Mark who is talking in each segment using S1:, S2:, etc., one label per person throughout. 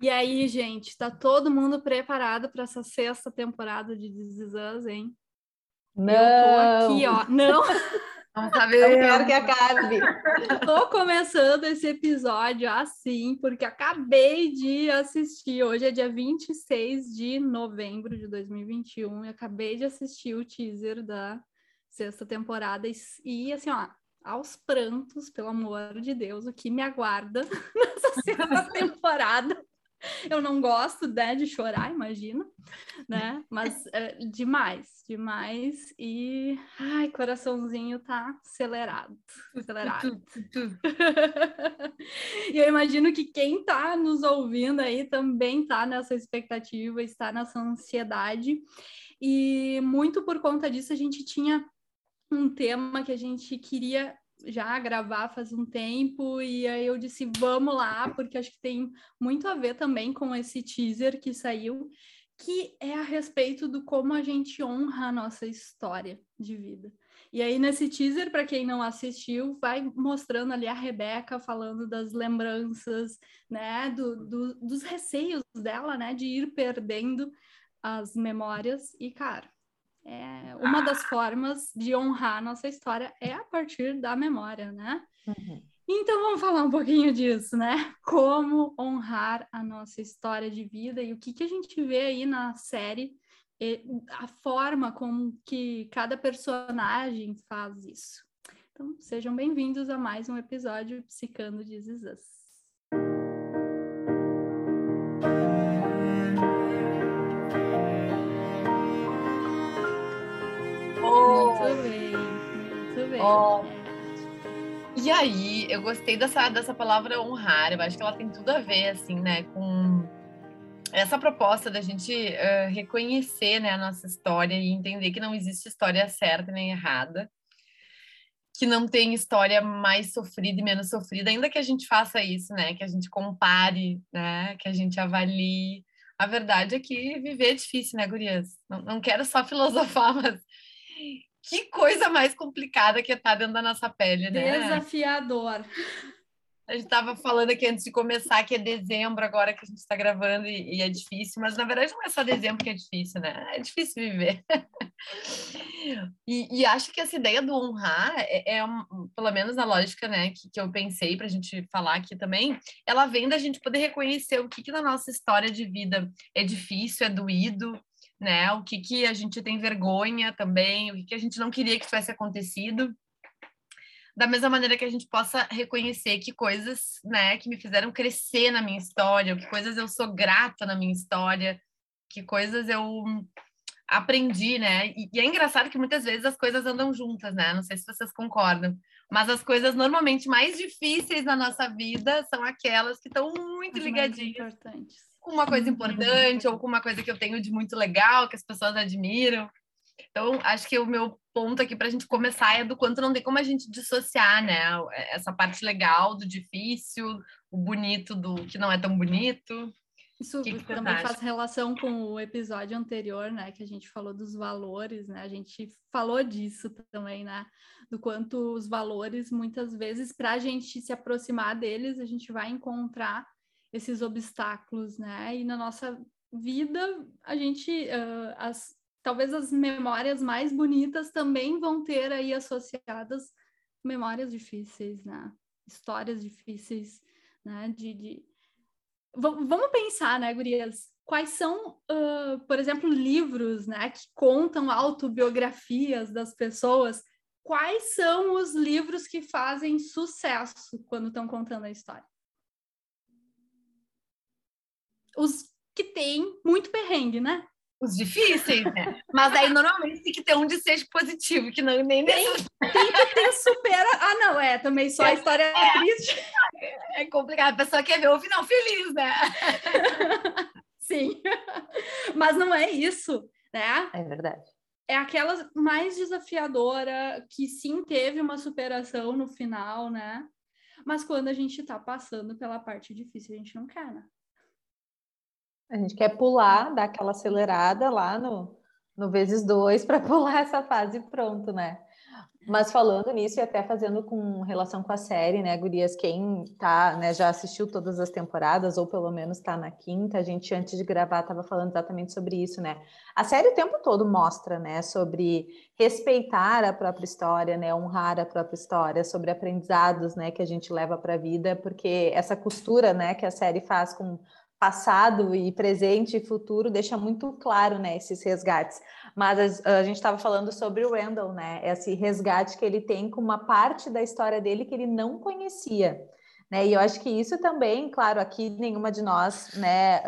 S1: E aí, gente, tá todo mundo preparado para essa sexta temporada de This Is Us, hein?
S2: Não.
S1: Eu tô aqui, ó. Não.
S2: Não eu quero que acabe.
S1: Tô começando esse episódio assim, porque acabei de assistir. Hoje é dia 26 de novembro de 2021 e acabei de assistir o teaser da sexta temporada e, e assim, ó, aos prantos, pelo amor de Deus, o que me aguarda nessa sexta temporada. Eu não gosto né, de chorar, imagina, né? Mas é, demais, demais. E ai, coraçãozinho tá acelerado, acelerado. e eu imagino que quem tá nos ouvindo aí também tá nessa expectativa, está nessa ansiedade. E muito por conta disso a gente tinha um tema que a gente queria já gravar faz um tempo, e aí eu disse, vamos lá, porque acho que tem muito a ver também com esse teaser que saiu, que é a respeito do como a gente honra a nossa história de vida. E aí, nesse teaser, para quem não assistiu, vai mostrando ali a Rebeca falando das lembranças, né, do, do, dos receios dela, né, de ir perdendo as memórias. E, cara, é, uma das formas de honrar a nossa história é a partir da memória, né? Uhum. Então vamos falar um pouquinho disso, né? Como honrar a nossa história de vida e o que, que a gente vê aí na série, a forma como que cada personagem faz isso. Então sejam bem-vindos a mais um episódio Psicando de Zizas. Bem. Oh.
S2: E aí, eu gostei dessa, dessa palavra honrar, eu acho que ela tem tudo a ver, assim, né, com essa proposta da gente uh, reconhecer, né, a nossa história e entender que não existe história certa nem errada, que não tem história mais sofrida e menos sofrida, ainda que a gente faça isso, né, que a gente compare, né, que a gente avalie. A verdade é que viver é difícil, né, gurias? Não, não quero só filosofar, mas que coisa mais complicada que é estar tá dentro da nossa pele, né?
S1: Desafiador.
S2: A gente estava falando aqui antes de começar que é dezembro agora que a gente está gravando e, e, é difícil, mas na verdade não é só dezembro que é difícil, né? É difícil viver. e, e, acho que essa ideia do honrar é, é um, pelo menos na lógica, né, que, que eu pensei para a gente falar aqui também, ela vem da gente poder reconhecer o que, que na nossa história de vida é difícil, é doído, né? O que, que a gente tem vergonha também, o que, que a gente não queria que tivesse acontecido. Da mesma maneira que a gente possa reconhecer que coisas, né, que me fizeram crescer na minha história, que coisas eu sou grata na minha história, que coisas eu aprendi, né? E, e, é engraçado que muitas vezes as coisas andam juntas, né? Não sei se vocês concordam, mas as coisas normalmente mais difíceis na nossa vida são aquelas que estão muito
S1: As
S2: ligadinhas
S1: com
S2: uma coisa importante ou com uma coisa que eu tenho de muito legal, que as pessoas admiram. Então, acho que o meu ponto aqui para a gente começar é do quanto não tem como a gente dissociar, né? Essa parte legal do difícil, o bonito do que não é tão bonito.
S1: Isso que que também faz relação com o episódio anterior, né? Que a gente falou dos valores, né? A gente falou disso também, né? Do quanto os valores, muitas vezes, para a gente se aproximar deles, a gente vai encontrar esses obstáculos, né? E na nossa vida, a gente, uh, as, talvez as memórias mais bonitas também vão ter aí associadas memórias difíceis, né? Histórias difíceis, né? De, de... vamos pensar, né, gurias? Quais são, uh, por exemplo, livros, né, que contam autobiografias das pessoas? Quais são os livros que fazem sucesso quando estão contando a história? Os que tem muito perrengue, né?
S2: Os difíceis, né? Mas aí normalmente tem que ter um de seja positivo, que não nem
S1: tem, tem que ter supera. Ah, não, é, também só a história é, é triste.
S2: É complicado, a pessoa quer ver o final feliz, né?
S1: Sim. Mas não é isso, né?
S2: É verdade.
S1: É aquela mais desafiadora que sim teve uma superação no final, né? Mas quando a gente tá passando pela parte difícil, a gente não quer, né?
S3: A gente quer pular, dar aquela acelerada lá no, no vezes dois para pular essa fase pronto, né? Mas falando nisso e até fazendo com relação com a série, né, Gurias, quem tá, né, já assistiu todas as temporadas, ou pelo menos está na quinta, a gente antes de gravar estava falando exatamente sobre isso, né? A série o tempo todo mostra, né, sobre respeitar a própria história, né, honrar a própria história, sobre aprendizados, né, que a gente leva para a vida, porque essa costura, né, que a série faz com passado e presente e futuro deixa muito claro, né, esses resgates. Mas a, gente estava falando sobre o Randall, né, esse resgate que ele tem com uma parte da história dele que ele não conhecia. Né? E eu acho que isso também, claro, aqui nenhuma de nós né,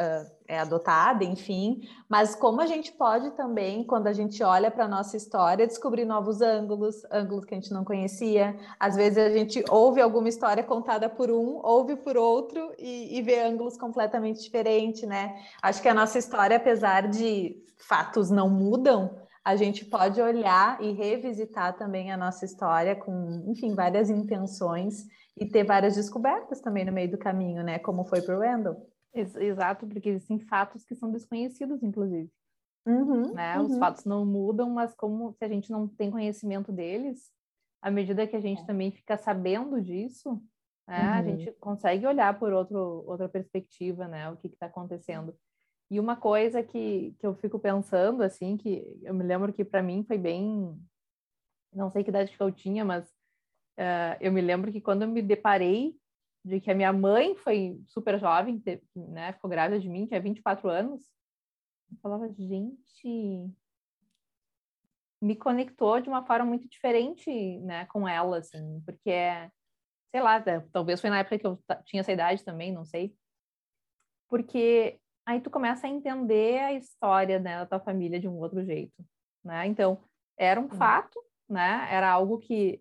S3: é adotada, enfim, mas como a gente pode também, quando a gente olha para a nossa história, descobrir novos ângulos, ângulos que a gente não conhecia. Às vezes a gente ouve alguma história contada por um, ouve por outro e, e vê ângulos completamente diferentes, né? Acho que a nossa história, apesar de fatos não mudam, a gente pode olhar e revisitar também a nossa história com, enfim, várias intenções e ter várias descobertas também no meio do caminho, né? Como foi para o Randall.
S4: Exato, porque existem fatos que são desconhecidos, inclusive.
S3: Uhum,
S4: né?
S3: uhum.
S4: Os fatos não mudam, mas como se a gente não tem conhecimento deles, à medida que a gente é. também fica sabendo disso, né? Uhum. a gente consegue olhar por outro, outra perspectiva, né? O que está acontecendo. E uma coisa que, que eu fico pensando, assim, que eu me lembro que para mim foi bem. Não sei que idade que eu tinha, mas Uh, eu me lembro que quando eu me deparei de que a minha mãe foi super jovem, né, ficou grávida de mim, tinha 24 anos, eu falava, gente, me conectou de uma forma muito diferente, né, com ela, assim, porque, sei lá, talvez foi na época que eu tinha essa idade também, não sei, porque aí tu começa a entender a história né, da tua família de um outro jeito, né, então, era um fato, né, era algo que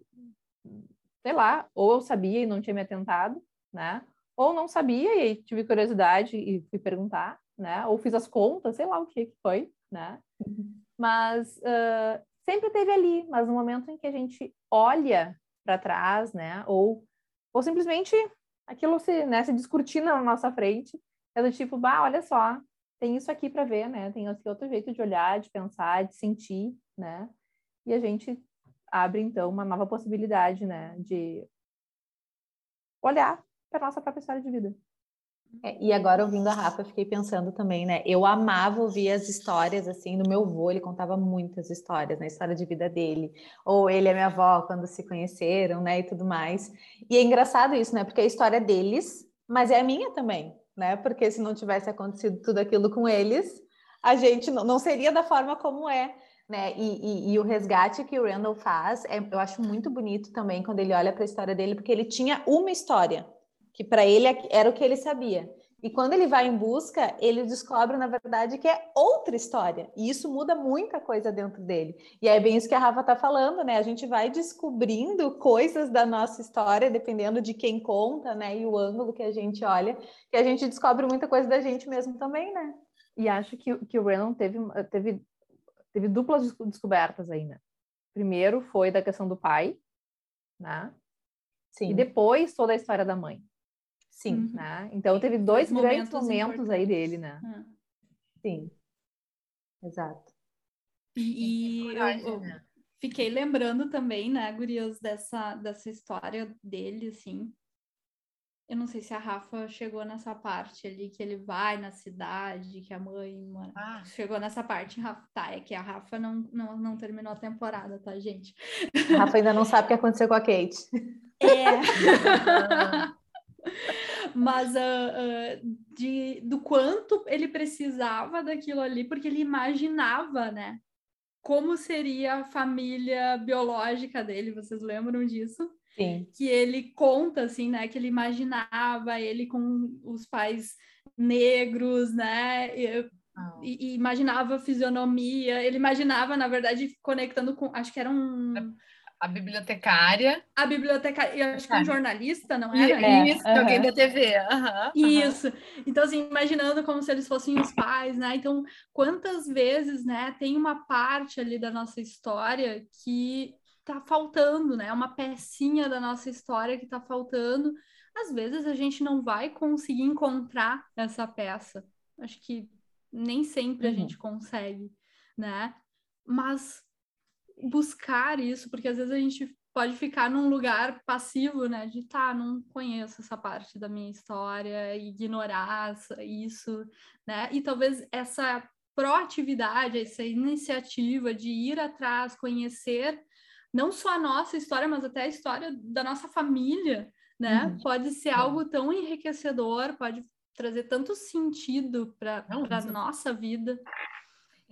S4: sei lá, ou eu sabia e não tinha me atentado, né? Ou não sabia e tive curiosidade e fui perguntar, né? Ou fiz as contas, sei lá o que que foi, né? Uhum. Mas uh, sempre teve ali, mas no momento em que a gente olha para trás, né? Ou, ou simplesmente aquilo se, né, se descortina na nossa frente, é do tipo, bah, olha só, tem isso aqui para ver, né? Tem esse outro jeito de olhar, de pensar, de sentir, né? E a gente abre então uma nova possibilidade, né, de olhar para nossa própria história de vida.
S3: É, e agora ouvindo a Rafa, fiquei pensando também, né? Eu amava ouvir as histórias assim do meu avô, ele contava muitas histórias, né? História de vida dele, ou ele e a minha avó quando se conheceram, né? E tudo mais. E é engraçado isso, né? Porque é a história deles, mas é a minha também, né? Porque se não tivesse acontecido tudo aquilo com eles, a gente não, não seria da forma como é né? E, e, e, o resgate que o Randall faz, é, eu acho muito bonito também quando ele olha para a história dele, porque ele tinha uma história, que para ele era o que ele sabia. E quando ele vai em busca, ele descobre, na verdade, que é outra história. E isso muda muita coisa dentro dele. E é bem isso que a Rafa está falando, né? A gente vai descobrindo coisas da nossa história, dependendo de quem conta, né? E o ângulo que a gente olha, que a gente descobre muita coisa da gente mesmo também, né?
S4: E acho que, que o Renan teve, teve teve duplas descobertas aí, né? Primeiro foi da questão do pai, né? Sim. E depois toda a história da mãe.
S3: Sim.
S4: Uhum. Né? Então teve dois grandes momentos aí dele, né?
S3: Ah. Sim. Exato.
S1: E, e eu, eu né? fiquei lembrando também, né, Gurias, dessa, dessa história dele, assim, eu não sei se a Rafa chegou nessa parte ali, que ele vai na cidade, que a mãe mora. Ah. Chegou nessa parte, Rafa. Tá, é que a Rafa não, não, não terminou a temporada, tá, gente?
S3: A Rafa ainda não sabe o que aconteceu com a Kate.
S1: É. Mas uh, uh, de, do quanto ele precisava daquilo ali, porque ele imaginava, né? Como seria a família biológica dele, vocês lembram disso?
S3: Sim.
S1: que ele conta assim, né, que ele imaginava ele com os pais negros, né, e, oh. e, e imaginava a fisionomia, ele imaginava, na verdade, conectando com, acho que era um
S2: a bibliotecária.
S1: A bibliotecária, e acho que um jornalista, não era?
S2: Isso, é, alguém da TV. Uhum,
S1: Isso. Então, assim, imaginando como se eles fossem os pais, né? Então, quantas vezes, né, tem uma parte ali da nossa história que tá faltando, né? É uma pecinha da nossa história que tá faltando. Às vezes a gente não vai conseguir encontrar essa peça. Acho que nem sempre uhum. a gente consegue, né? Mas buscar isso, porque às vezes a gente pode ficar num lugar passivo, né? De tá, não conheço essa parte da minha história, ignorar isso, né? E talvez essa proatividade, essa iniciativa de ir atrás, conhecer não só a nossa história, mas até a história da nossa família, né? Uhum. Pode ser algo tão enriquecedor, pode trazer tanto sentido para a nossa vida.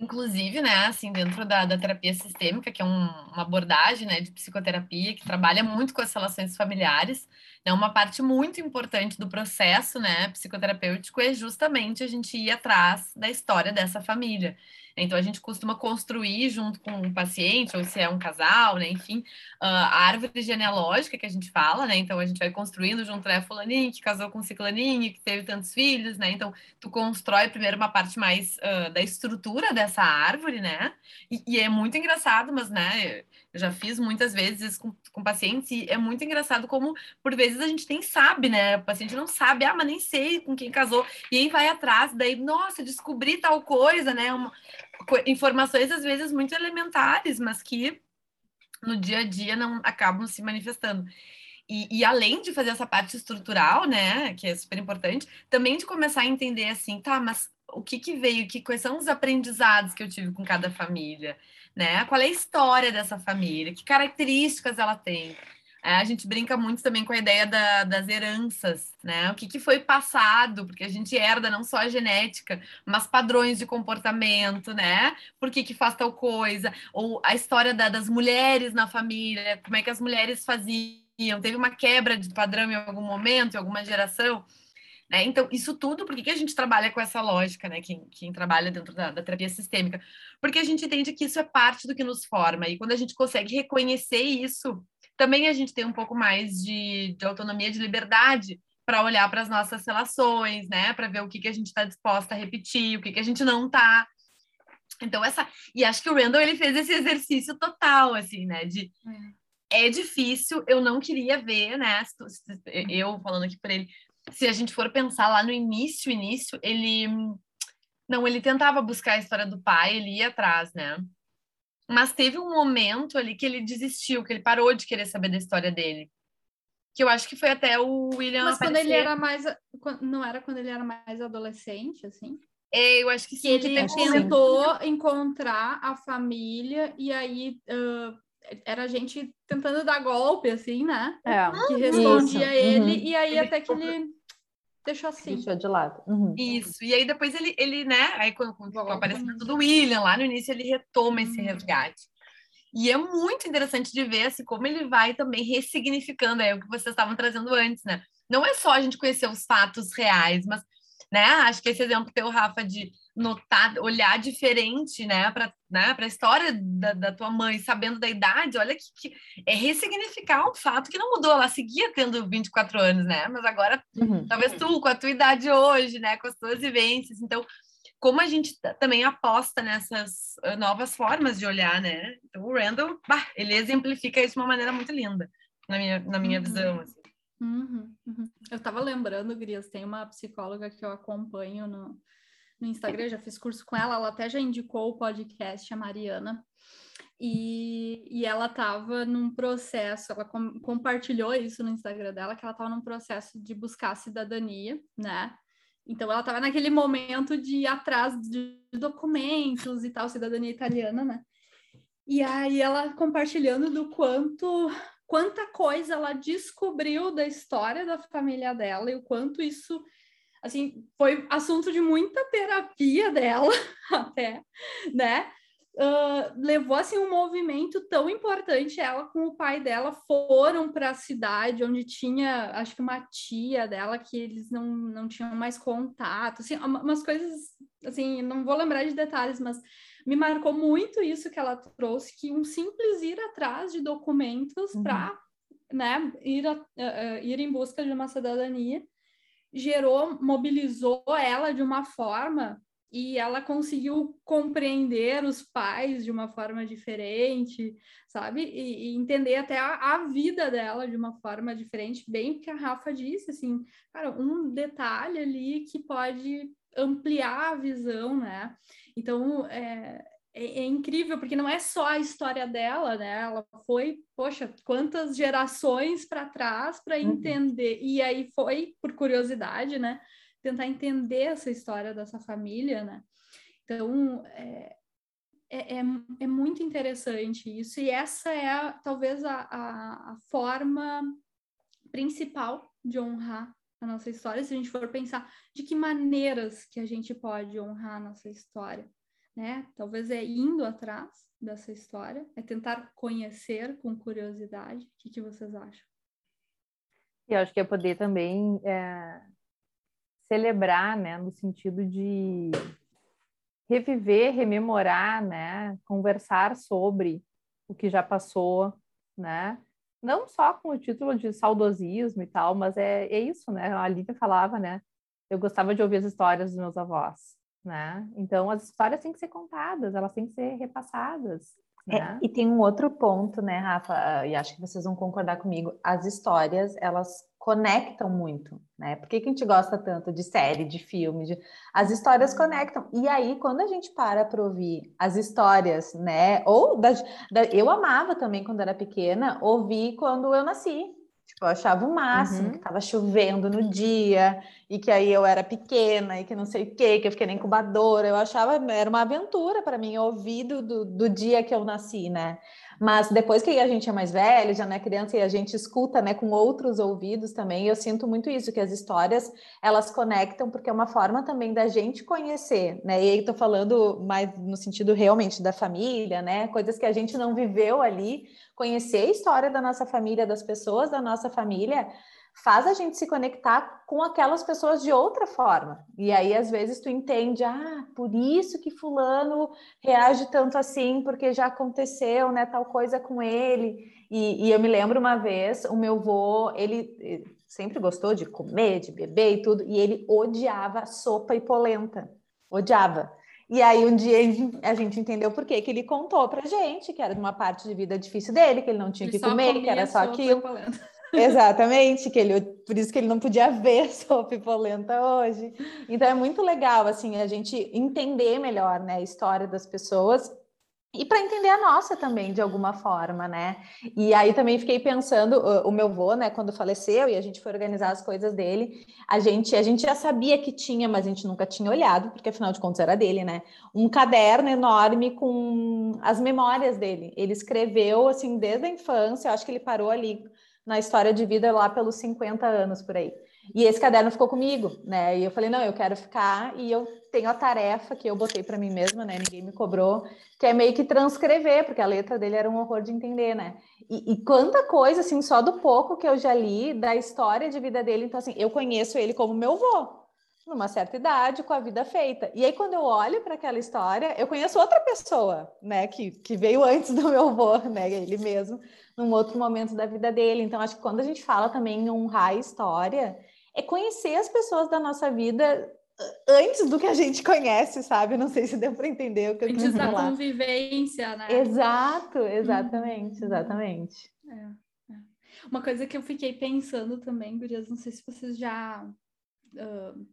S2: Inclusive, né, assim, dentro da, da terapia sistêmica, que é um, uma abordagem, né, de psicoterapia, que trabalha muito com as relações familiares, né, uma parte muito importante do processo, né, psicoterapêutico é justamente a gente ir atrás da história dessa família. Então, a gente costuma construir junto com o paciente, ou se é um casal, né? Enfim, a árvore genealógica que a gente fala, né? Então, a gente vai construindo junto, né? Fulaninho que casou com ciclaninho, que teve tantos filhos, né? Então, tu constrói primeiro uma parte mais uh, da estrutura dessa árvore, né? E, e, é muito engraçado, mas, né? Eu já fiz muitas vezes com, com pacientes e é muito engraçado como, por vezes, a gente nem sabe, né? O paciente não sabe, ah, mas nem sei com quem casou. E aí vai atrás, daí, nossa, descobri tal coisa, né? Uma, informações às vezes muito elementares, mas que no dia a dia não acabam se manifestando. E, e, além de fazer essa parte estrutural, né, que é super importante, também de começar a entender assim, tá, mas o que que veio, que quais são os aprendizados que eu tive com cada família, né? Qual é a história dessa família? Que características ela tem? É, a gente brinca muito também com a ideia da, das heranças, né? O que, que foi passado, porque a gente herda não só a genética, mas padrões de comportamento, né? Por que, que faz tal coisa? Ou a história da, das mulheres na família, como é que as mulheres faziam? Teve uma quebra de padrão em algum momento, em alguma geração? Né? Então, isso tudo, por que, que a gente trabalha com essa lógica, né? Quem, quem trabalha dentro da, da, terapia sistêmica? Porque a gente entende que isso é parte do que nos forma, e quando a gente consegue reconhecer isso, também a gente tem um pouco mais de, de autonomia, de liberdade para olhar para as nossas relações, né? Para ver o que, que a gente está disposta a repetir, o que, que a gente não está. Então, essa. E acho que o Randall ele fez esse exercício total, assim, né? De. É. é difícil, eu não queria ver, né? Eu falando aqui para ele, se a gente for pensar lá no início, início, ele. Não, ele tentava buscar a história do pai, ele ia atrás, né? Mas teve um momento ali que ele desistiu, que ele parou de querer saber da história dele. Que eu acho que foi até o William.
S1: Mas aparecer. quando ele era mais. Não era quando ele era mais adolescente, assim?
S2: É, eu acho que sim.
S1: Que ele tentou sim. encontrar a família e aí uh, era a gente tentando dar golpe, assim, né? É. Que respondia Isso. ele, uhum. e aí até que ele deixou assim.
S3: Deixou de lado. Uhum.
S2: Isso. E aí depois ele, ele né? Aí quando, quando apareceu do William lá no início, ele retoma esse uhum. resgate. E é muito interessante de ver assim, como ele vai também ressignificando é o que vocês estavam trazendo antes, né? Não é só a gente conhecer os fatos reais, mas né? Acho que esse exemplo teu, Rafa, de notar, olhar diferente, né, para né, a história da, da, tua mãe, sabendo da idade, olha que, que, é ressignificar um fato que não mudou, ela seguia tendo 24 anos, né, mas agora, uhum. talvez tu, com a tua idade hoje, né, com as tuas vivências, então, como a gente também aposta nessas uh, novas formas de olhar, né, então o Randall, bah, ele exemplifica isso de uma maneira muito linda, na minha, na minha uhum. visão, assim.
S1: Uhum, uhum. Eu estava lembrando, Grias, tem uma psicóloga que eu acompanho no, no Instagram, já fiz curso com ela, ela até já indicou o podcast, a Mariana, e, e ela estava num processo, ela com, compartilhou isso no Instagram dela, que ela estava num processo de buscar cidadania, né? Então ela estava naquele momento de ir atrás de documentos e tal, cidadania italiana, né? E aí ela compartilhando do quanto quanta coisa ela descobriu da história da família dela e o quanto isso assim foi assunto de muita terapia dela até né Uh, levou assim um movimento tão importante. Ela com o pai dela foram para a cidade onde tinha, acho que uma tia dela que eles não, não tinham mais contato, assim, umas coisas assim, não vou lembrar de detalhes, mas me marcou muito isso que ela trouxe, que um simples ir atrás de documentos uhum. para né, ir, a, uh, ir em busca de uma cidadania gerou, mobilizou ela de uma forma e ela conseguiu compreender os pais de uma forma diferente, sabe? E, e entender até a, a, vida dela de uma forma diferente, bem que a Rafa disse, assim, cara, um detalhe ali que pode ampliar a visão, né? Então, é, é, é, incrível, porque não é só a história dela, né? Ela foi, poxa, quantas gerações para trás para uhum. entender. E aí foi, por curiosidade, né? Tentar entender essa história dessa família, né? Então, é, é, é, é muito interessante isso. E essa é, talvez, a, a, a forma principal de honrar a nossa história, se a gente for pensar de que maneiras que a gente pode honrar a nossa história né? Talvez é indo atrás dessa história, é tentar conhecer com curiosidade. O que, que vocês acham?
S4: Eu acho que é poder também é, celebrar, né, no sentido de reviver, rememorar, né, conversar sobre o que já passou, né? Não só com o título de saudosismo e tal, mas é, é isso, né? A Lívia falava, né? Eu gostava de ouvir as histórias dos meus avós né? Então as histórias têm que ser contadas, elas têm que ser repassadas.
S3: É, né? e tem um outro ponto, né, Rafa? E acho que vocês vão concordar comigo. As histórias elas conectam muito, né? Por que, que a gente gosta tanto de série, de filme? De... As histórias conectam. E aí, quando a gente para para ouvir as histórias, né? Ou da, da... eu amava também quando era pequena ouvir quando eu nasci, Tipo, eu achava o máximo uhum. que estava chovendo no dia e que aí eu era pequena e que não sei o quê, que eu fiquei na incubadora. Eu achava, era uma aventura para mim ouvir do, do, do, dia que eu nasci, né? Mas depois que a gente é mais velho, já não é criança e a gente escuta, né, com outros ouvidos também, eu sinto muito isso, que as histórias, elas conectam porque é uma forma também da gente conhecer, né? E aí tô falando mais no sentido realmente da família, né? Coisas que a gente não viveu ali, conhecer a história da nossa família, das pessoas da nossa família, faz a gente se conectar com aquelas pessoas de outra forma. E aí, às vezes, tu entende, ah, por isso que fulano reage tanto assim, porque já aconteceu, né, tal coisa com ele. E, e eu me lembro uma vez, o meu vô, ele sempre gostou de comer, de beber e tudo, e ele odiava sopa e polenta. Odiava. E aí um dia a gente entendeu por quê, que ele contou pra gente que era uma parte de vida difícil dele, que ele não tinha o que comer, que era só aquilo. Exatamente, que ele, por isso que ele não podia ver sopa polenta hoje. Então é muito legal assim a gente entender melhor, né, a história das pessoas e para entender a nossa também, de alguma forma, né? E aí também fiquei pensando, o meu avô, né, quando faleceu e a gente foi organizar as coisas dele, a gente, a gente já sabia que tinha, mas a gente nunca tinha olhado, porque afinal de contas era dele, né? Um caderno enorme com as memórias dele. Ele escreveu, assim, desde a infância, acho que ele parou ali na história de vida lá pelos 50 anos por aí. E esse caderno ficou comigo, né? E eu falei, não, eu quero ficar e eu tenho a tarefa que eu botei para mim mesma, né? Ninguém me cobrou, que é meio que transcrever, porque a letra dele era um horror de entender, né? E, e, quanta coisa, assim, só do pouco que eu já li da história de vida dele. Então, assim, eu conheço ele como meu avô, numa certa idade, com a vida feita. E aí, quando eu olho para aquela história, eu conheço outra pessoa, né? Que, que veio antes do meu avô, né? Ele mesmo, num outro momento da vida dele. Então, acho que quando a gente fala também em honrar a história é conhecer as pessoas da nossa vida antes do que a gente conhece, sabe? Não sei se deu para entender o que eu
S1: quis falar. Antes da convivência, né?
S3: Exato, exatamente, uhum. exatamente.
S1: É, é. Uma coisa que eu fiquei pensando também, Gurias, não sei se vocês já uh,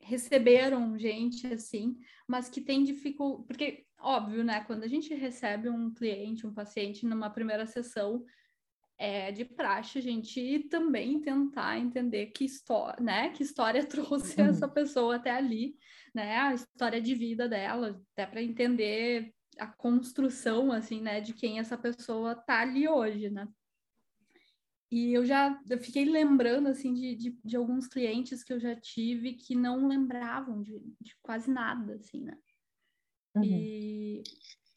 S1: receberam gente assim, mas que tem dificuldade, porque óbvio, né? Quando a gente recebe um cliente, um paciente numa primeira sessão, é de praxe a gente também tentar entender que história, né, que história trouxe uhum. essa pessoa até ali, né, a história de vida dela, até para entender a construção, assim, né, de quem essa pessoa tá ali hoje, né. E eu já eu fiquei lembrando, assim, de, de, de, alguns clientes que eu já tive que não lembravam de, de quase nada, assim, né. Uhum. E,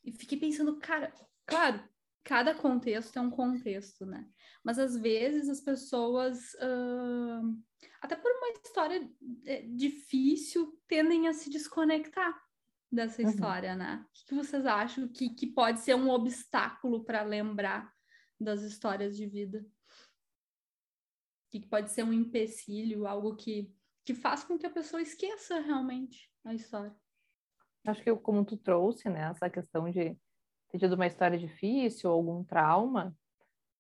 S1: e fiquei pensando, cara, claro, cada contexto é um contexto, né? Mas às vezes as pessoas, uh, até por uma história é, difícil, tendem a se desconectar dessa uhum. história, né? O que vocês acham que, que pode ser um obstáculo para lembrar das histórias de vida? O que pode ser um empecilho, algo que, que faz com que a pessoa esqueça realmente a história?
S4: Acho que como tu trouxe, né, essa questão de ter tido uma história difícil ou algum trauma,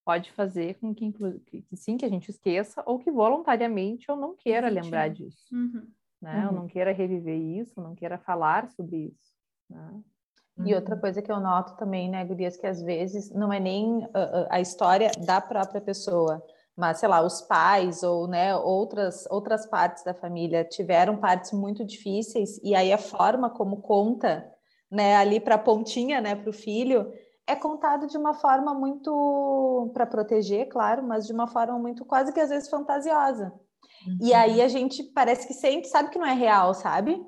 S4: pode fazer com que, que, sim, que a gente esqueça ou que voluntariamente eu não queira lembrar disso. Uhum. Né? Uhum. Eu não queira reviver isso, não queira falar sobre isso. Né?
S3: E outra uhum. coisa que eu noto também, né, Gurias, que às vezes não é nem a, a história da própria pessoa, mas sei lá, os pais ou né, outras, outras partes da família tiveram partes muito difíceis, e aí a forma como conta né, ali para a pontinha, né, para o filho, é contado de uma forma muito para proteger, claro, mas de uma forma muito quase que às vezes fantasiosa. Uhum. E aí a gente parece que sente, sabe que não é real, sabe?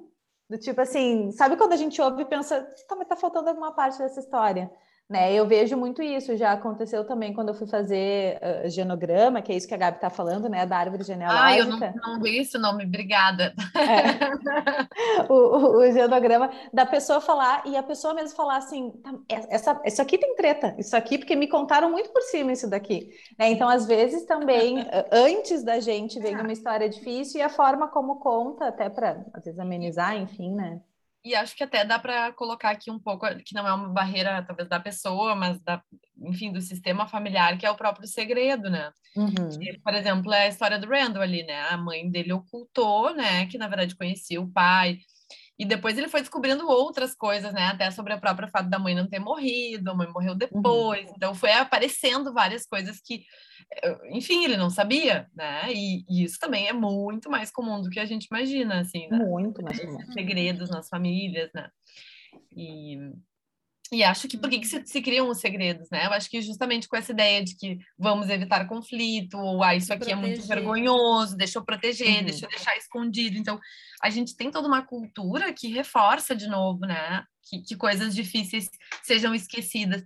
S3: Do tipo assim, sabe quando a gente ouve e pensa, tá, mas tá faltando alguma parte dessa história? Né? Eu vejo muito isso, já aconteceu também quando eu fui fazer uh, genograma, que é isso que a Gabi está falando, né, da árvore genealógica.
S2: Ah, eu não, não vi esse nome, obrigada. É.
S3: o, o, o, genograma da pessoa falar, e a pessoa mesmo falar assim, tá, essa, isso aqui tem treta, isso aqui, porque me contaram muito por cima isso daqui. Né? Então, às vezes também, antes da gente, vem uma história difícil e a forma como conta, até para, às vezes, amenizar, enfim, né?
S2: E acho que até dá para colocar aqui um pouco, que não é uma barreira, talvez, da pessoa, mas da, enfim, do sistema familiar, que é o próprio segredo, né? Uhum. Que, por exemplo, é a história do Randall ali, né? A mãe dele ocultou, né? Que na verdade conhecia o pai. E depois ele foi descobrindo outras coisas, né? Até sobre o próprio fato da mãe não ter morrido, a mãe morreu uhum. depois. Uhum. Então foi aparecendo várias coisas que, eh, enfim, ele não sabia, né? E, e, isso também é muito mais comum do que a gente imagina, assim, né?
S3: Muito mais comum.
S2: Segredos nas famílias, né? E, e acho que por que, que se, se, criam os segredos, né? Eu acho que justamente com essa ideia de que vamos evitar conflito, ou ah, isso aqui proteger. é muito vergonhoso, deixa eu proteger, uhum. deixa eu deixar escondido. Então, a gente tem toda uma cultura que reforça de novo, né? Que, que coisas difíceis sejam esquecidas.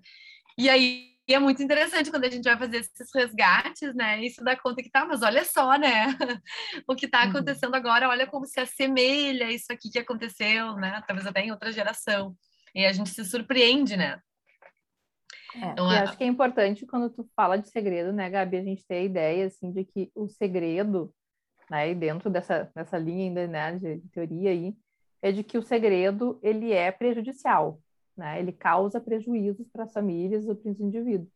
S2: E aí é muito interessante quando a gente vai fazer esses resgates, né? Isso dá conta que tá, mas olha só, né? o que está uhum. acontecendo uhum. agora, olha como se assemelha isso aqui que aconteceu, né? Talvez até em outra geração. E a gente se surpreende, né?
S4: É, então, e a... acho que é importante quando tu fala de segredo, né, Gabi, a gente ter a ideia, assim, de que o segredo, né, e dentro dessa, dessa linha ainda, né, de, de teoria aí, é de que o segredo, ele é prejudicial, né, ele causa prejuízos para as famílias ou para os indivíduos,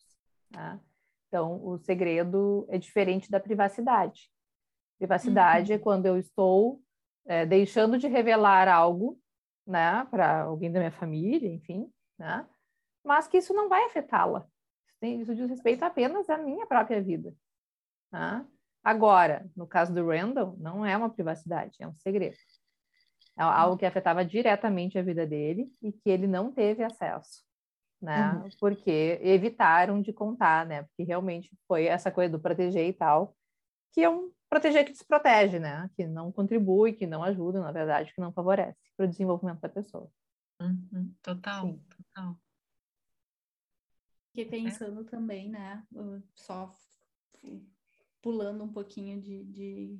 S4: né? Então, o segredo é diferente da privacidade. Privacidade é uhum. é quando eu estou é, deixando de revelar algo né, para alguém da minha família, enfim, né, mas que isso não vai afetá-la. Isso diz respeito apenas à minha própria vida. Né? Agora, no caso do Randall, não é uma privacidade, é um segredo. É algo que afetava diretamente a vida dele e que ele não teve acesso, né? Uhum. Porque evitaram de contar, né? Porque realmente foi essa coisa do proteger e tal, que é um proteger que desprotege, né? Que não contribui, que não ajuda, na verdade, que não favorece para o desenvolvimento da pessoa.
S2: Uhum, total, Sim. total.
S1: Fiquei é. pensando é. também, né? Só pulando um pouquinho de, de,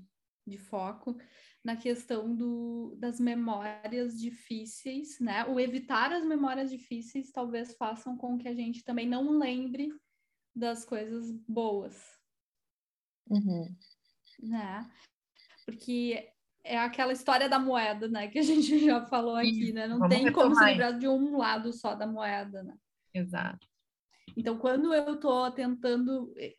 S1: de foco na questão do, das memórias difíceis, né? O evitar as memórias difíceis talvez façam com que a gente também não lembre das coisas boas.
S3: Uhum
S1: né? Porque é aquela história da moeda, né? Que a gente já falou aqui, né? Não Vamos tem como se livrar de um lado só da moeda, né?
S2: Exato.
S1: Então, quando eu estou tentando eh,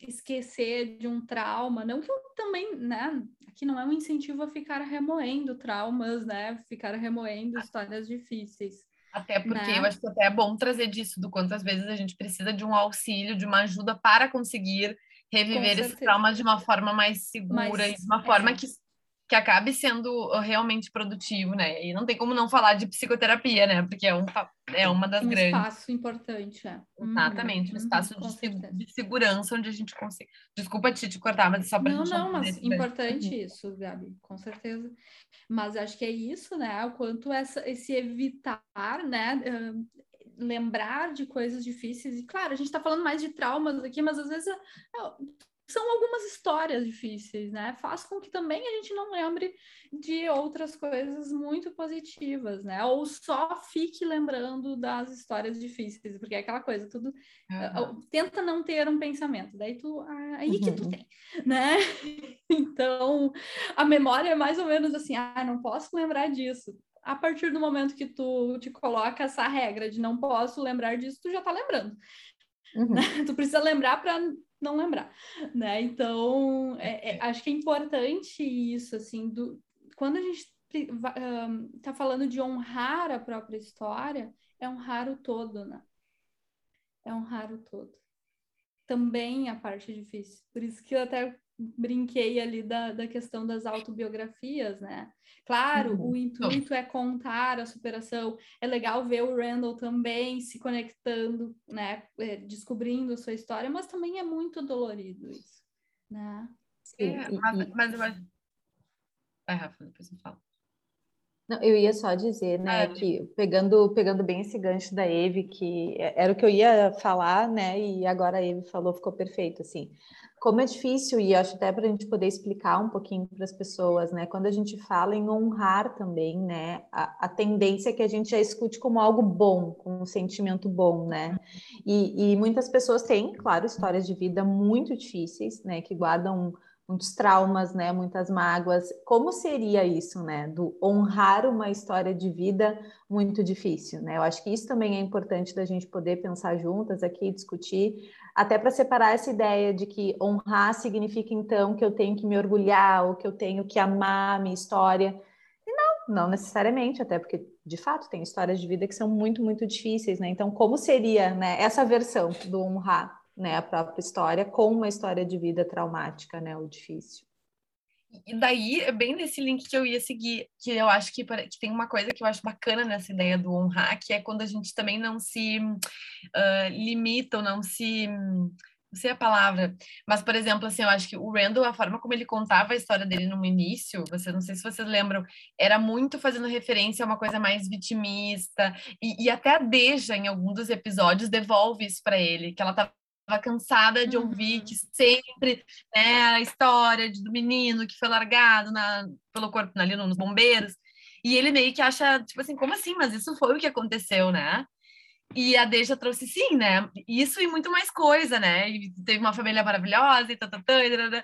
S1: esquecer de um trauma, não que eu também, né? Aqui não é um incentivo a ficar remoendo traumas, né? Ficar remoendo histórias difíceis.
S2: Até porque né? eu acho que até é bom trazer disso, do quantas vezes a gente precisa de um auxílio, de uma ajuda para conseguir reviver esses traumas de uma forma mais segura e de uma forma é. que, que acabe sendo realmente produtivo, né? E não tem como não falar de psicoterapia, né? Porque é, um, é uma das
S1: um
S2: grandes.
S1: Um espaço importante, é.
S2: Uhum, Exatamente, um uhum, espaço de, de, segurança onde a gente consegue. Desculpa te cortar, mas só para
S1: Não, não, mas importante uhum. isso, Gabi, com certeza. Mas acho que é isso, né? O quanto essa, esse evitar, né? lembrar de coisas difíceis. E claro, a gente está falando mais de traumas aqui, mas às vezes é, são algumas histórias difíceis, né? Faz com que também a gente não lembre de outras coisas muito positivas, né? Ou só fique lembrando das histórias difíceis, porque é aquela coisa, tudo uhum. tenta não ter um pensamento, daí tu ah, aí uhum. que tu uhum. tem, né? Então, a memória é mais ou menos assim, ah, não posso lembrar disso a partir do momento que tu te coloca essa regra de não posso lembrar disso, tu já tá lembrando. Uhum. Né? Tu precisa lembrar para não lembrar, né? Então, é, é, acho que é importante isso, assim, do, quando a gente está falando de honrar a própria história, é honrar o todo, né? É honrar o todo. Também a parte difícil. Por isso que eu até brinquei ali da, da questão das autobiografias, né? Claro, uhum. o intuito é contar a superação. É legal ver o Randall também se conectando, né? É, descobrindo a sua história, mas também é muito dolorido isso, né?
S2: É, mas, mas eu acho... Vai, Rafa, depois eu falo.
S3: Não, eu ia só dizer, né, ah, que pegando, pegando bem esse gancho da Eve, que era o que eu ia falar, né, e agora a Eve falou, ficou perfeito, assim. Como é difícil, e acho até para a gente poder explicar um pouquinho para as pessoas, né, quando a gente fala em honrar também, né, a, a, tendência é que a gente já escute como algo bom, como um sentimento bom, né, e, e muitas pessoas têm, claro, histórias de vida muito difíceis, né, que guardam muitos traumas, né, muitas mágoas. Como seria isso, né, do honrar uma história de vida muito difícil, né? Eu acho que isso também é importante da gente poder pensar juntas aqui, discutir, até para separar essa ideia de que honrar significa então que eu tenho que me orgulhar ou que eu tenho que amar a minha história. E não, não necessariamente, até porque de fato tem histórias de vida que são muito, muito difíceis, né? Então, como seria, né, essa versão do honrar? Né, a própria história com uma história de vida traumática, né, o difícil.
S2: E daí, é bem nesse link que eu ia seguir, que eu acho que, que, tem uma coisa que eu acho bacana nessa ideia do honrar, que é quando a gente também não se uh, limita ou não se. Não sei a palavra, mas, por exemplo, assim, eu acho que o Randall, a forma como ele contava a história dele no início, você não sei se vocês lembram, era muito fazendo referência a uma coisa mais vitimista, e, e até a Deja, em algum dos episódios, devolve isso para ele, que ela tá estava cansada de ouvir uhum. que sempre né, a história do menino que foi largado na, pelo corpo ali nos bombeiros. E ele meio que acha, tipo assim, como assim? Mas isso foi o que aconteceu, né? E a Deja trouxe sim, né? Isso e muito mais coisa, né? E teve uma família maravilhosa e tá, tá, tá, e,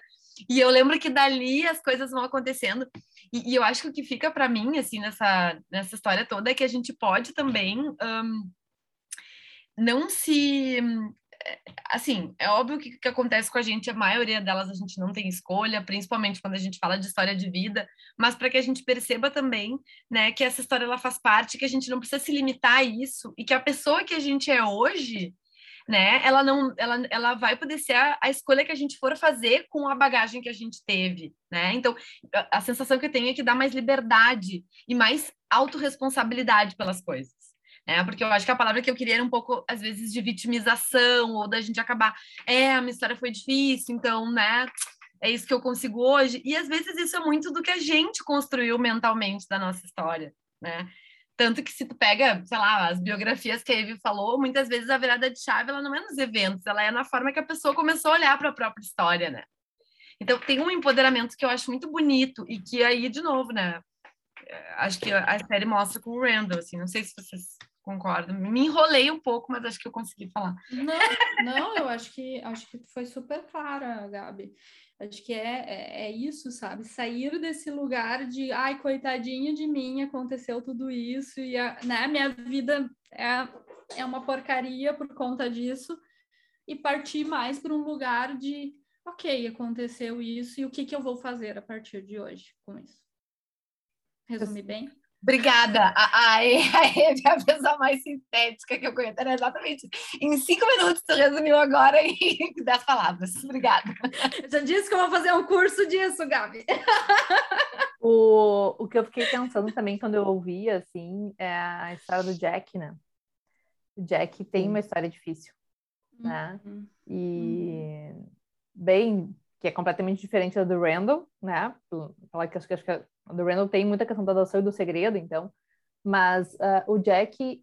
S2: e eu lembro que dali as coisas vão acontecendo. E, e eu acho que o que fica para mim, assim, nessa, nessa história toda é que a gente pode também um, não se assim, é óbvio que o que acontece com a gente, a maioria delas a gente não tem escolha, principalmente quando a gente fala de história de vida, mas para que a gente perceba também, né, que essa história ela faz parte, que a gente não precisa se limitar a isso e que a pessoa que a gente é hoje, né, ela não, ela, ela vai poder ser a, a escolha que a gente for fazer com a bagagem que a gente teve, né? Então, a, a sensação que eu tenho é que dá mais liberdade e mais autorresponsabilidade pelas coisas né? Porque eu acho que a palavra que eu queria era um pouco, às vezes, de vitimização, ou da gente acabar, é, a minha história foi difícil, então, né? É isso que eu consigo hoje. E às vezes isso é muito do que a gente construiu mentalmente da nossa história, né? Tanto que se tu pega, sei lá, as biografias que a Eve falou, muitas vezes a virada de chave ela não é nos eventos, ela é na forma que a pessoa começou a olhar para a própria história, né? Então tem um empoderamento que eu acho muito bonito e que aí, de novo, né? Acho que a série mostra com o Randall, assim, não sei se vocês concordo. Me enrolei um pouco, mas acho que eu consegui falar.
S1: Não, não, eu acho que acho que foi super clara, Gabi. Acho que é, é, é, isso, sabe? Sair desse lugar de ai, coitadinho de mim, aconteceu tudo isso, e a né, minha vida é, é uma porcaria por conta disso, e partir mais para um lugar de ok, aconteceu isso, e o que, que eu vou fazer a partir de hoje com isso? Resumi bem?
S2: Obrigada. A, a, Eve é a pessoa mais sintética que eu conheço. Era exatamente em cinco minutos tu resumiu agora em dez palavras. Obrigada.
S1: Eu já disse que eu vou fazer um curso disso, Gabi.
S4: O, o que eu fiquei pensando também quando eu ouvi, assim, é a história do Jack, né? O Jack tem uma história difícil, né? Uhum. E bem, que é completamente diferente da do Randall, né? Falar que acho que, acho que a do Randall tem muita questão da adoção e do segredo, então, mas uh, o Jack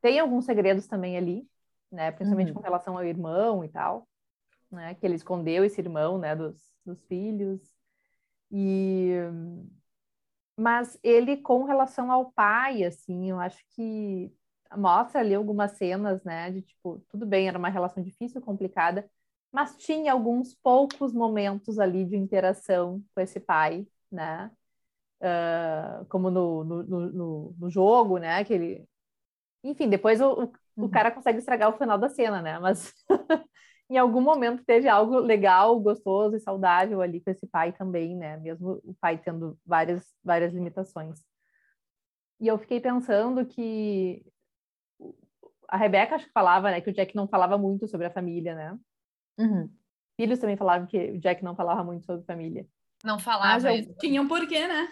S4: tem alguns segredos também ali, né? Principalmente uhum. com relação ao irmão e tal, né? Que ele escondeu esse irmão, né? Dos, dos filhos e mas ele com relação ao pai, assim, eu acho que mostra ali algumas cenas, né? De tipo, tudo bem, era uma relação difícil, complicada, mas tinha alguns poucos momentos ali de interação com esse pai, né? Uh, como no, no, no, no, jogo, né? Que ele... Enfim, depois o, o, uhum. o, cara consegue estragar o final da cena, né? Mas, em algum momento teve algo legal, gostoso e saudável ali com esse pai também, né? Mesmo o pai tendo várias, várias limitações. E eu fiquei pensando que a Rebeca acho que falava, né, que o Jack não falava muito sobre a família, né?
S3: Uhum.
S4: Filhos também falavam que o Jack não falava muito sobre família.
S2: Não falava.
S1: Eu... Tinha um porquê, né?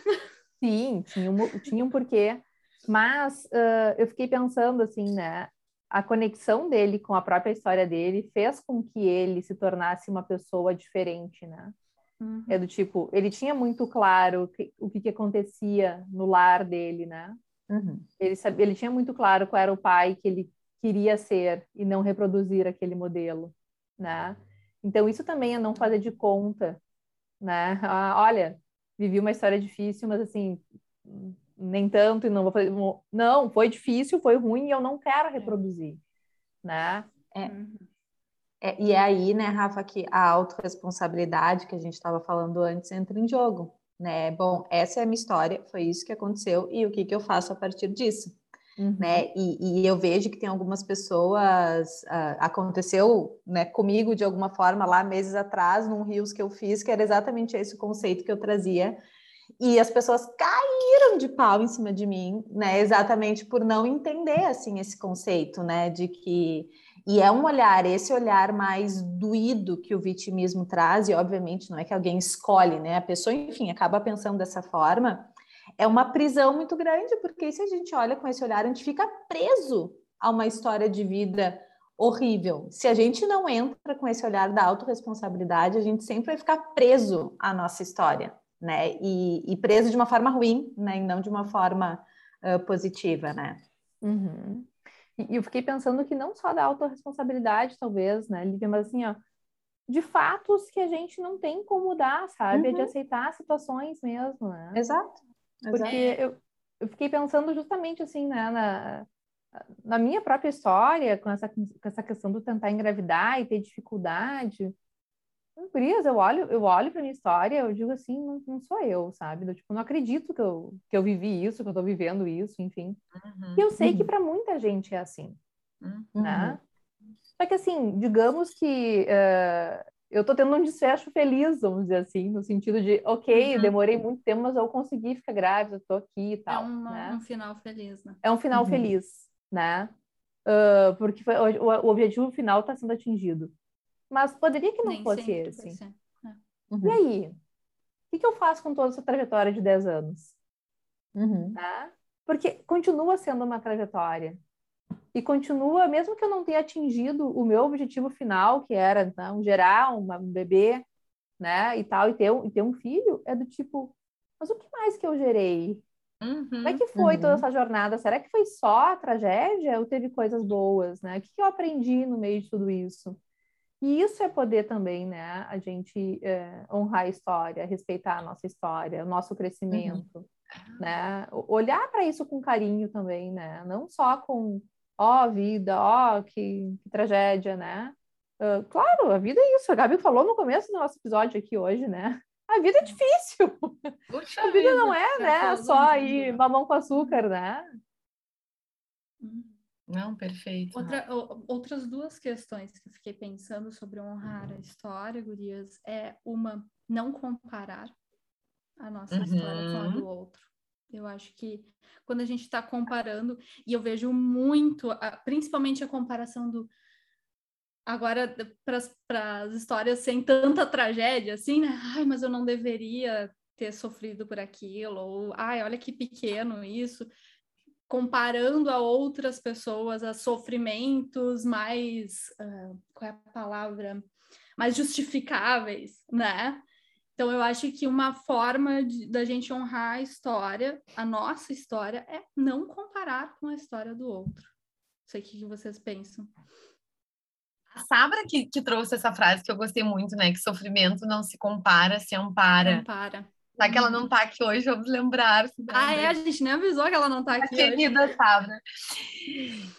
S4: Sim, tinha um, tinha um porquê. Mas uh, eu fiquei pensando assim, né? A conexão dele com a própria história dele fez com que ele se tornasse uma pessoa diferente, né? Uhum. É do tipo, ele tinha muito claro que, o que, que, acontecia no lar dele, né? Uhum. Ele, sabia, ele tinha muito claro qual era o pai que ele queria ser e não reproduzir aquele modelo, né? Então isso também é não fazer de conta, né? Ah, olha, vivi uma história difícil, mas assim nem tanto e não vou fazer. Não, foi difícil, foi ruim e eu não quero é. reproduzir, né?
S3: É. Uhum. É, e é aí, né, Rafa, que a autorresponsabilidade que a gente estava falando antes entra em jogo, né? Bom, essa é a minha história, foi isso que aconteceu e o que, que eu faço a partir disso, uhum. né? E, e, eu vejo que tem algumas pessoas, uh, aconteceu, né, comigo de alguma forma lá meses atrás, num rios que eu fiz, que era exatamente esse conceito que eu trazia e as pessoas caíram de pau em cima de mim, né? Exatamente por não entender assim esse conceito, né? De que e é um olhar, esse olhar mais doído que o vitimismo traz, e obviamente não é que alguém escolhe, né? A pessoa, enfim, acaba pensando dessa forma. É uma prisão muito grande, porque se a gente olha com esse olhar, a gente fica preso a uma história de vida horrível. Se a gente não entra com esse olhar da autorresponsabilidade, a gente sempre vai ficar preso à nossa história né? E, e preso de uma forma ruim, né? E não de uma forma uh, positiva, né?
S4: Uhum. E eu fiquei pensando que não só da autorresponsabilidade, talvez, né, Lívia, mas assim, ó, de fatos que a gente não tem como mudar, sabe? Uhum. É de aceitar situações mesmo, né?
S3: Exato.
S4: Porque eu, eu fiquei pensando justamente assim, né, na, na minha própria história, com essa, com essa questão do tentar engravidar e ter dificuldade, Gurias, eu olho, eu olho para minha história, eu digo assim, não, não sou eu, sabe? Eu, tipo, não acredito que eu, que eu vivi isso, que eu estou vivendo isso, enfim. Uhum. E eu sei que para muita gente é assim, uhum. né? Só que assim, digamos que uh, eu estou tendo um desfecho feliz, vamos dizer assim, no sentido de, ok, uhum. demorei muito tempo, mas eu consegui ficar grávida, estou aqui e é tal.
S1: É uma,
S4: né?
S1: um final feliz, né?
S4: É um final uhum. feliz, né? Uh, porque foi, o, o objetivo final está sendo atingido. Mas poderia que não Nem fosse esse. É. Uhum. E aí? O que, que, eu faço com toda essa trajetória de 10 anos? Uhum. Tá? Porque continua sendo uma trajetória. E continua, mesmo que eu não tenha atingido o meu objetivo final, que era então, gerar uma, um bebê, né, e tal, e ter, um, e ter um filho, é do tipo, mas o que mais que eu gerei? Uhum, Como é que foi uhum. toda essa jornada? Será que foi só a tragédia ou teve coisas boas, né? O que, que eu aprendi no meio de tudo isso? E isso é poder também, né? A gente é, honrar a história, respeitar a nossa história, o nosso crescimento, uhum. né? Olhar para isso com carinho também, né? Não só com, ó, oh, vida, ó, oh, que, que, tragédia, né? Uh, claro, a vida é isso. A Gabi falou no começo do nosso episódio aqui hoje, né? A vida é difícil. Puxa a vida, vida não é, né? Só aí mamão com açúcar, né?
S2: Uhum. Não, perfeito.
S1: Outra, outras duas questões que eu fiquei pensando sobre honrar a história, Gurias, é uma, não comparar a nossa uhum. história com a do outro. Eu acho que quando a gente está comparando, e eu vejo muito, principalmente a comparação do. Agora, para as histórias sem tanta tragédia, assim, né? Ai, mas eu não deveria ter sofrido por aquilo, ou ai, olha que pequeno isso comparando a outras pessoas, a sofrimentos mais, uh, qual é a palavra? Mais justificáveis, né? Então, eu acho que uma forma de, da gente honrar a história, a nossa história, é não comparar com a história do outro. Não sei o que vocês pensam.
S2: A Sabra que, que trouxe essa frase que eu gostei muito, né? Que sofrimento não se compara, se ampara.
S1: Ampara.
S2: Já que ela não está aqui hoje, vamos lembrar.
S1: Ah, é? A gente nem avisou que ela não está aqui.
S2: A querida hoje. Sabra.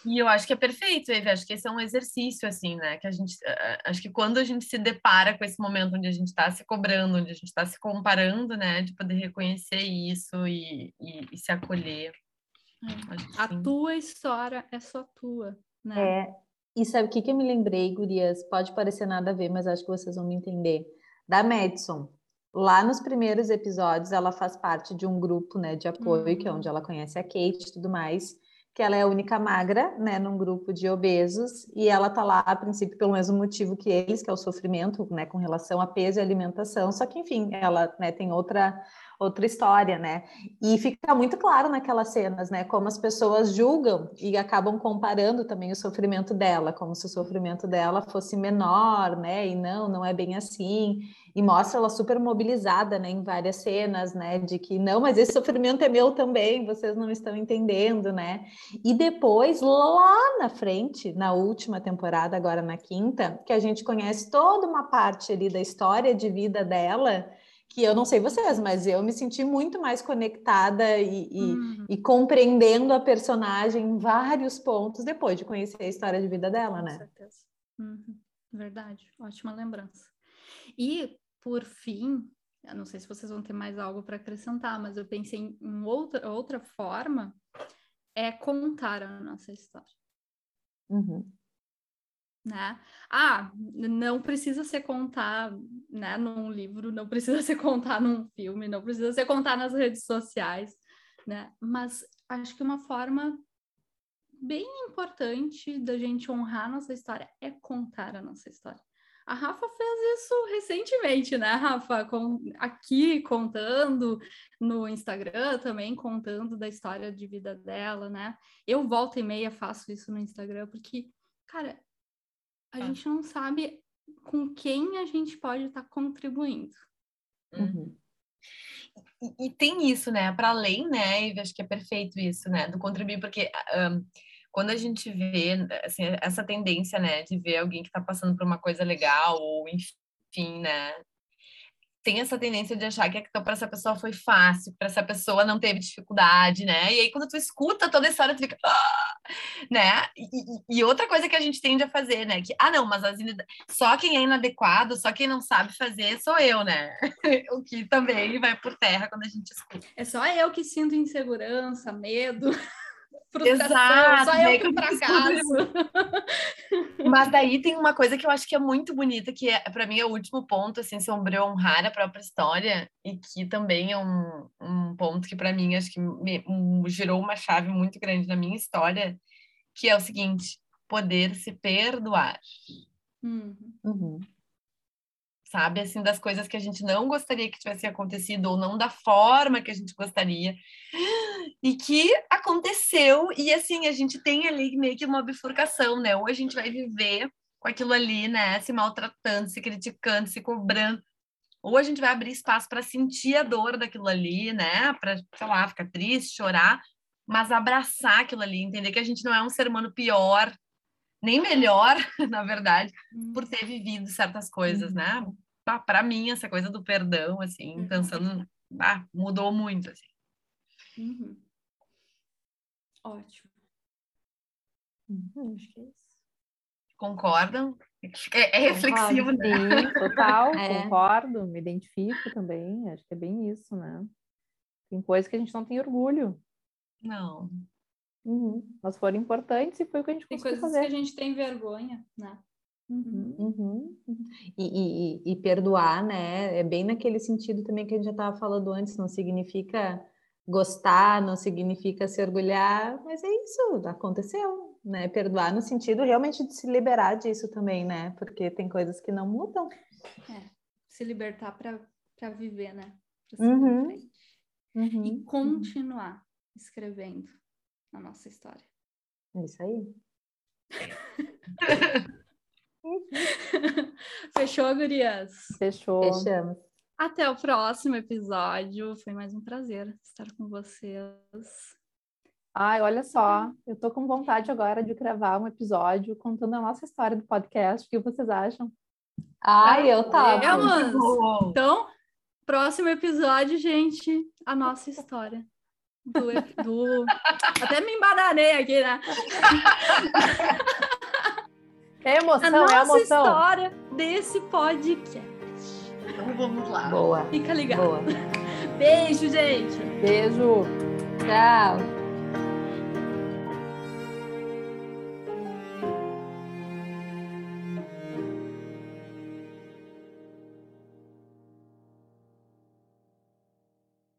S2: E eu acho que é perfeito, Eve. Acho que esse é um exercício, assim, né? Que a gente. Acho que quando a gente se depara com esse momento onde a gente está se cobrando, onde a gente está se comparando, né? De poder reconhecer isso e, e, e se acolher.
S1: É. A tua história é só tua. Né?
S3: É, E sabe o que, que eu me lembrei, gurias? Pode parecer nada a ver, mas acho que vocês vão me entender. Da Madison. Lá nos primeiros episódios, ela faz parte de um grupo né, de apoio, uhum. que é onde ela conhece a Kate e tudo mais que ela é a única magra, né, num grupo de obesos, e ela tá lá, a princípio, pelo mesmo motivo que eles, que é o sofrimento, né, com relação a peso e alimentação, só que, enfim, ela, né, tem outra outra história, né? E fica muito claro naquelas cenas, né, como as pessoas julgam e acabam comparando também o sofrimento dela, como se o sofrimento dela fosse menor, né? E não, não é bem assim e mostra ela super mobilizada, né, em várias cenas, né, de que não, mas esse sofrimento é meu também, vocês não estão entendendo, né? E depois lá na frente, na última temporada, agora na quinta, que a gente conhece toda uma parte ali da história de vida dela, que eu não sei vocês, mas eu me senti muito mais conectada e, e, uhum. e, compreendendo a personagem em vários pontos depois de conhecer a história de vida dela, né?
S1: Com certeza. Uhum. Verdade, ótima lembrança. E por fim, eu não sei se vocês vão ter mais algo para acrescentar, mas eu pensei em outra, outra forma, é contar a nossa história.
S3: Uhum.
S1: Né? Ah, não precisa ser contar né, num livro, não precisa ser contar num filme, não precisa ser contar nas redes sociais, né? Mas acho que uma forma bem importante da gente honrar a nossa história é contar a nossa história. A Rafa fez isso recentemente, né, Rafa? Com, aqui contando no Instagram também, contando da história de vida dela, né? Eu volta e meia faço isso no Instagram, porque, cara, a ah. gente não sabe com quem a gente pode estar tá contribuindo.
S2: Uhum. E, e, tem isso, né? Para além, né? E acho que é perfeito isso, né? Do contribuir, porque um, quando a gente vê assim, essa tendência, né, de ver alguém que está passando por uma coisa legal ou enfim, né, tem essa tendência de achar que então, para essa pessoa foi fácil, para essa pessoa não teve dificuldade, né? E aí quando tu escuta toda a história, tu fica, ah! né? E, e, outra coisa que a gente tende a fazer, né? Que ah não, mas as só quem é inadequado, só quem não sabe fazer sou eu, né? o que também vai por terra quando a gente escuta.
S1: É só eu que sinto insegurança, medo. Exato, só eu que fracasso.
S2: Mas daí tem uma coisa que eu acho que é muito bonita, que é, para mim é o último ponto, assim, sobre honrar a própria história, e que também é um, um ponto que para mim acho que me, um, girou uma chave muito grande na minha história, que é o seguinte, poder se perdoar.
S1: Uhum.
S3: Uhum
S2: sabe? Assim, das coisas que a gente não gostaria que tivesse acontecido, ou não da forma que a gente gostaria, e que aconteceu, e assim, a gente tem ali meio que uma bifurcação, né? Ou a gente vai viver com aquilo ali, né? Se maltratando, se criticando, se cobrando, ou a gente vai abrir espaço para sentir a dor daquilo ali, né? Para, sei lá, ficar triste, chorar, mas abraçar aquilo ali, entender que a gente não é um ser humano pior, nem melhor, na verdade, por ter vivido certas coisas, né? Uhum ah, para mim, essa coisa do perdão, assim, uhum. pensando, ah, mudou muito, assim.
S1: Uhum. Ótimo.
S3: Uhum. Acho que é isso.
S2: Concordam? É, é reflexivo,
S4: concordo, né? Sim, total, é. concordo, me identifico também, acho que é bem isso, né? Tem coisas que a gente não tem orgulho.
S2: Não.
S4: Uhum. Mas foram importantes e foi o que a gente
S1: tem
S4: conseguiu
S1: fazer. Tem coisas que a gente tem vergonha, né?
S3: Uhum. Uhum. E, e, e, perdoar, né? É bem naquele sentido também que a gente já estava falando antes, não significa gostar, não significa se orgulhar, mas é isso, aconteceu, né? Perdoar no sentido realmente de se liberar disso também, né? Porque tem coisas que não mudam.
S1: É, se libertar para viver, né?
S3: Uhum.
S1: uhum. E continuar escrevendo a nossa história.
S3: É isso aí.
S1: Fechou, gurias?
S3: Fechou. Fechamos.
S1: Até o próximo episódio. Foi mais um prazer estar com vocês.
S4: Ai, olha só, eu tô com vontade agora de gravar um episódio contando a nossa história do podcast. O que vocês acham?
S3: Ai, eu tava.
S1: É, então, próximo episódio, gente, a nossa história. Do, do... Até me embananei aqui, né?
S4: É emoção,
S1: a nossa
S4: é emoção.
S1: história desse podcast.
S2: Então vamos lá.
S3: Boa.
S1: Fica ligado.
S3: Boa.
S1: Beijo, gente.
S3: Beijo. Tchau.